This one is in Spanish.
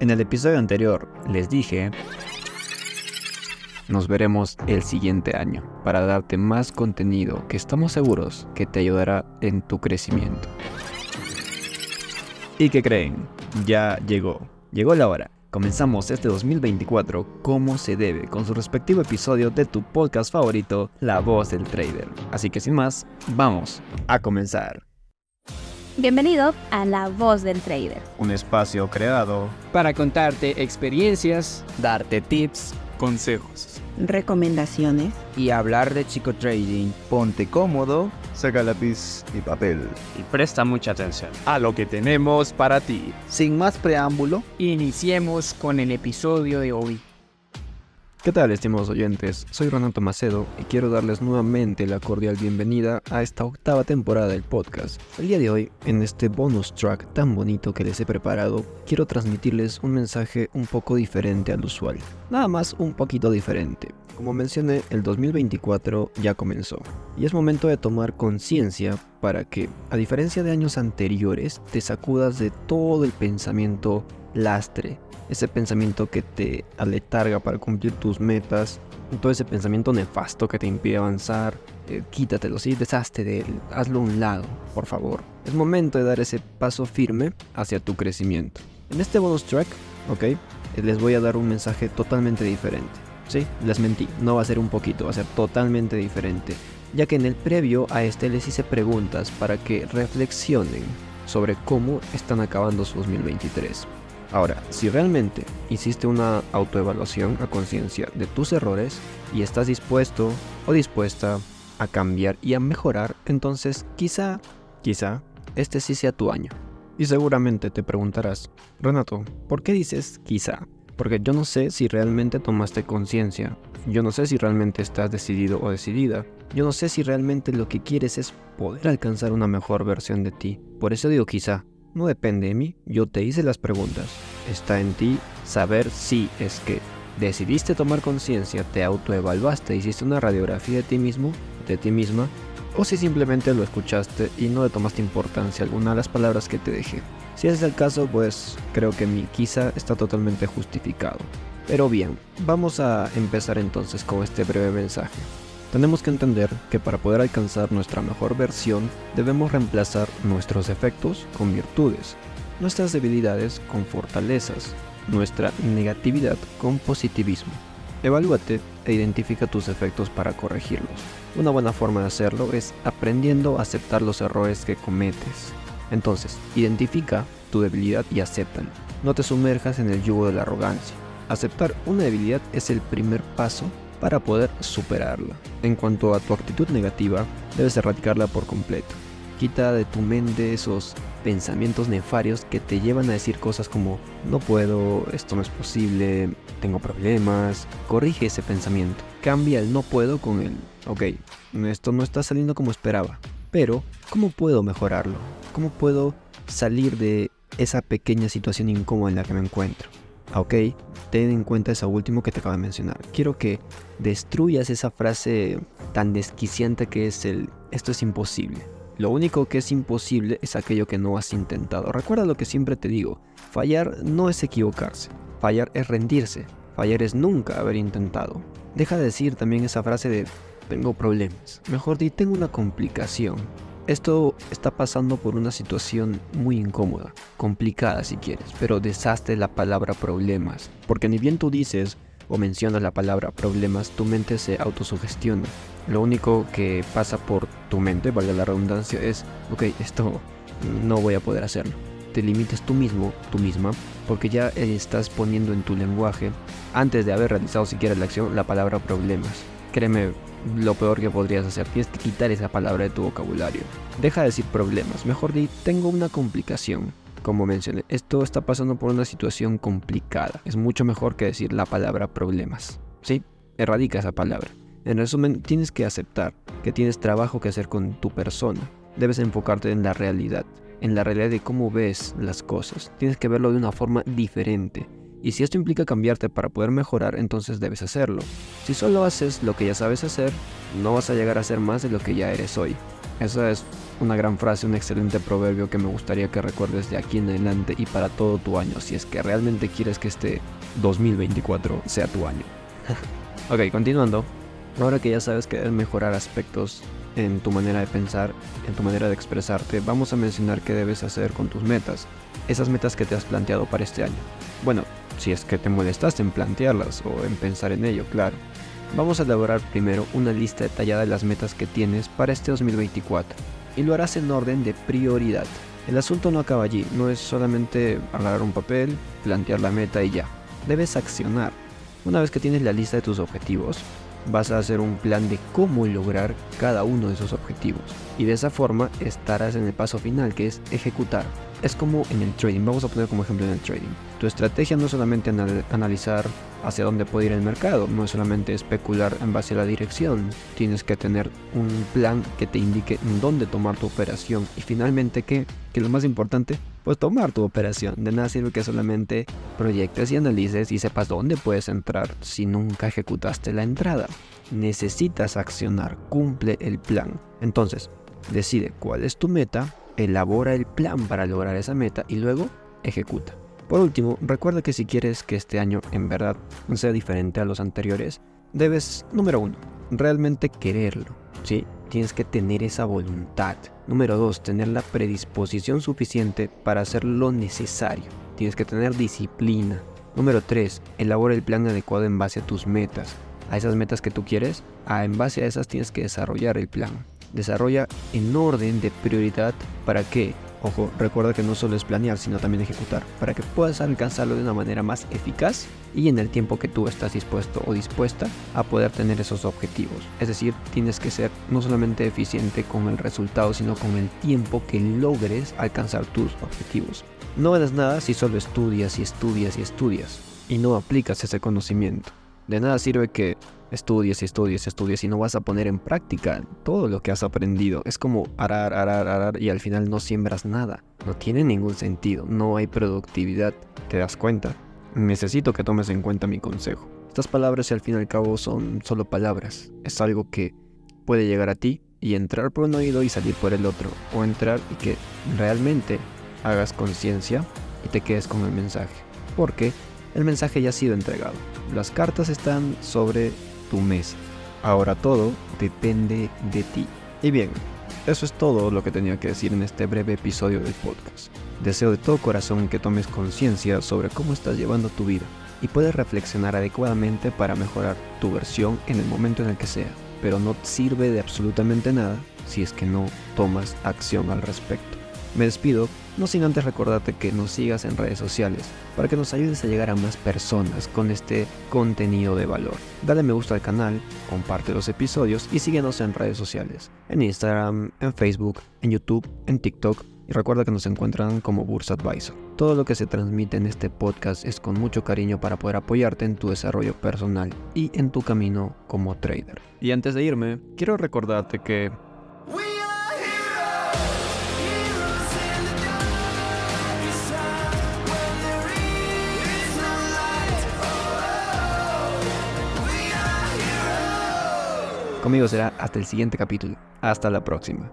En el episodio anterior les dije, nos veremos el siguiente año para darte más contenido que estamos seguros que te ayudará en tu crecimiento. ¿Y qué creen? Ya llegó. Llegó la hora. Comenzamos este 2024 como se debe, con su respectivo episodio de tu podcast favorito, La Voz del Trader. Así que sin más, vamos a comenzar. Bienvenido a La Voz del Trader. Un espacio creado para contarte experiencias, darte tips, consejos, recomendaciones y hablar de chico trading. Ponte cómodo, saca lápiz y papel y presta mucha atención a lo que tenemos para ti. Sin más preámbulo, iniciemos con el episodio de hoy. ¿Qué tal estimados oyentes? Soy Renato Macedo y quiero darles nuevamente la cordial bienvenida a esta octava temporada del podcast. El día de hoy, en este bonus track tan bonito que les he preparado, quiero transmitirles un mensaje un poco diferente al usual. Nada más un poquito diferente. Como mencioné, el 2024 ya comenzó y es momento de tomar conciencia para que, a diferencia de años anteriores, te sacudas de todo el pensamiento lastre ese pensamiento que te aletarga para cumplir tus metas, todo ese pensamiento nefasto que te impide avanzar, eh, quítatelo, ¿sí? deshazte de él, hazlo a un lado, por favor. Es momento de dar ese paso firme hacia tu crecimiento. En este bonus track, ok, eh, les voy a dar un mensaje totalmente diferente. Sí, les mentí, no va a ser un poquito, va a ser totalmente diferente, ya que en el previo a este les hice preguntas para que reflexionen sobre cómo están acabando su 2023. Ahora, si realmente hiciste una autoevaluación a conciencia de tus errores y estás dispuesto o dispuesta a cambiar y a mejorar, entonces quizá, quizá, este sí sea tu año. Y seguramente te preguntarás, Renato, ¿por qué dices quizá? Porque yo no sé si realmente tomaste conciencia, yo no sé si realmente estás decidido o decidida, yo no sé si realmente lo que quieres es poder alcanzar una mejor versión de ti. Por eso digo quizá, no depende de mí, yo te hice las preguntas. Está en ti saber si es que decidiste tomar conciencia, te autoevaluaste, hiciste una radiografía de ti mismo, de ti misma, o si simplemente lo escuchaste y no le tomaste importancia alguna a las palabras que te dejé. Si es el caso, pues creo que mi quizá está totalmente justificado. Pero bien, vamos a empezar entonces con este breve mensaje. Tenemos que entender que para poder alcanzar nuestra mejor versión debemos reemplazar nuestros defectos con virtudes, nuestras debilidades con fortalezas, nuestra negatividad con positivismo. Evalúate e identifica tus defectos para corregirlos. Una buena forma de hacerlo es aprendiendo a aceptar los errores que cometes. Entonces, identifica tu debilidad y acéptala. No te sumerjas en el yugo de la arrogancia. Aceptar una debilidad es el primer paso para poder superarla. En cuanto a tu actitud negativa, debes erradicarla por completo. Quita de tu mente esos pensamientos nefarios que te llevan a decir cosas como no puedo, esto no es posible, tengo problemas. Corrige ese pensamiento. Cambia el no puedo con el ok, esto no está saliendo como esperaba. Pero, ¿cómo puedo mejorarlo? ¿Cómo puedo salir de esa pequeña situación incómoda en la que me encuentro? Ah, ok, ten en cuenta eso último que te acabo de mencionar. Quiero que destruyas esa frase tan desquiciante que es el esto es imposible. Lo único que es imposible es aquello que no has intentado. Recuerda lo que siempre te digo, fallar no es equivocarse, fallar es rendirse, fallar es nunca haber intentado. Deja de decir también esa frase de tengo problemas. Mejor di tengo una complicación. Esto está pasando por una situación muy incómoda, complicada si quieres, pero deshazte la palabra problemas, porque ni bien tú dices o mencionas la palabra problemas, tu mente se autosugestiona. Lo único que pasa por tu mente, valga la redundancia, es, ok, esto no voy a poder hacerlo. Te limites tú mismo, tú misma, porque ya estás poniendo en tu lenguaje, antes de haber realizado siquiera la acción, la palabra problemas. Créeme, lo peor que podrías hacer. Tienes que quitar esa palabra de tu vocabulario. Deja de decir problemas, mejor di tengo una complicación. Como mencioné, esto está pasando por una situación complicada. Es mucho mejor que decir la palabra problemas. ¿Sí? Erradica esa palabra. En resumen, tienes que aceptar que tienes trabajo que hacer con tu persona. Debes enfocarte en la realidad, en la realidad de cómo ves las cosas. Tienes que verlo de una forma diferente y si esto implica cambiarte para poder mejorar, entonces debes hacerlo. Si solo haces lo que ya sabes hacer, no vas a llegar a ser más de lo que ya eres hoy. Esa es una gran frase, un excelente proverbio que me gustaría que recuerdes de aquí en adelante y para todo tu año, si es que realmente quieres que este 2024 sea tu año. ok, continuando. Ahora que ya sabes que debes mejorar aspectos en tu manera de pensar, en tu manera de expresarte, vamos a mencionar qué debes hacer con tus metas. Esas metas que te has planteado para este año. Bueno, si es que te molestas en plantearlas o en pensar en ello, claro. Vamos a elaborar primero una lista detallada de las metas que tienes para este 2024 y lo harás en orden de prioridad. El asunto no acaba allí, no es solamente agarrar un papel, plantear la meta y ya. Debes accionar. Una vez que tienes la lista de tus objetivos, vas a hacer un plan de cómo lograr cada uno de esos objetivos. Y de esa forma estarás en el paso final, que es ejecutar. Es como en el trading, vamos a poner como ejemplo en el trading. Tu estrategia no es solamente analizar hacia dónde puede ir el mercado, no es solamente especular en base a la dirección, tienes que tener un plan que te indique dónde tomar tu operación y finalmente que, que lo más importante, pues tomar tu operación. De nada sirve que solamente proyectes y analices y sepas dónde puedes entrar si nunca ejecutaste la entrada. Necesitas accionar, cumple el plan. Entonces, decide cuál es tu meta, elabora el plan para lograr esa meta y luego ejecuta. Por último, recuerda que si quieres que este año en verdad sea diferente a los anteriores, debes, número uno, realmente quererlo, ¿sí? Tienes que tener esa voluntad. Número dos, tener la predisposición suficiente para hacer lo necesario. Tienes que tener disciplina. Número tres, elabora el plan adecuado en base a tus metas. A esas metas que tú quieres, a, en base a esas tienes que desarrollar el plan. Desarrolla en orden de prioridad para que Ojo, recuerda que no solo es planear, sino también ejecutar, para que puedas alcanzarlo de una manera más eficaz y en el tiempo que tú estás dispuesto o dispuesta a poder tener esos objetivos. Es decir, tienes que ser no solamente eficiente con el resultado, sino con el tiempo que logres alcanzar tus objetivos. No ganas nada si solo estudias y estudias y estudias y no aplicas ese conocimiento. De nada sirve que estudies y estudies y estudies y no vas a poner en práctica todo lo que has aprendido. Es como arar, arar, arar y al final no siembras nada. No tiene ningún sentido, no hay productividad. ¿Te das cuenta? Necesito que tomes en cuenta mi consejo. Estas palabras al fin y al cabo son solo palabras. Es algo que puede llegar a ti y entrar por un oído y salir por el otro. O entrar y que realmente hagas conciencia y te quedes con el mensaje. Porque el mensaje ya ha sido entregado. Las cartas están sobre tu mesa. Ahora todo depende de ti. Y bien, eso es todo lo que tenía que decir en este breve episodio del podcast. Deseo de todo corazón que tomes conciencia sobre cómo estás llevando tu vida y puedes reflexionar adecuadamente para mejorar tu versión en el momento en el que sea, pero no sirve de absolutamente nada si es que no tomas acción al respecto. Me despido, no sin antes recordarte que nos sigas en redes sociales para que nos ayudes a llegar a más personas con este contenido de valor. Dale me gusta al canal, comparte los episodios y síguenos en redes sociales, en Instagram, en Facebook, en YouTube, en TikTok y recuerda que nos encuentran como Bursa Advisor. Todo lo que se transmite en este podcast es con mucho cariño para poder apoyarte en tu desarrollo personal y en tu camino como trader. Y antes de irme, quiero recordarte que Conmigo será hasta el siguiente capítulo. Hasta la próxima.